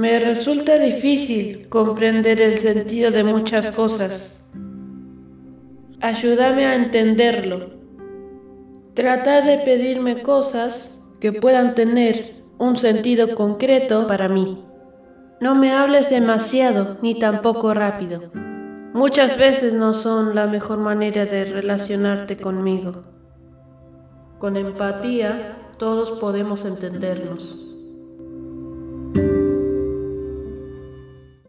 Me resulta difícil comprender el sentido de muchas cosas. Ayúdame a entenderlo. Trata de pedirme cosas que puedan tener un sentido concreto para mí. No me hables demasiado ni tampoco rápido. Muchas veces no son la mejor manera de relacionarte conmigo. Con empatía todos podemos entendernos.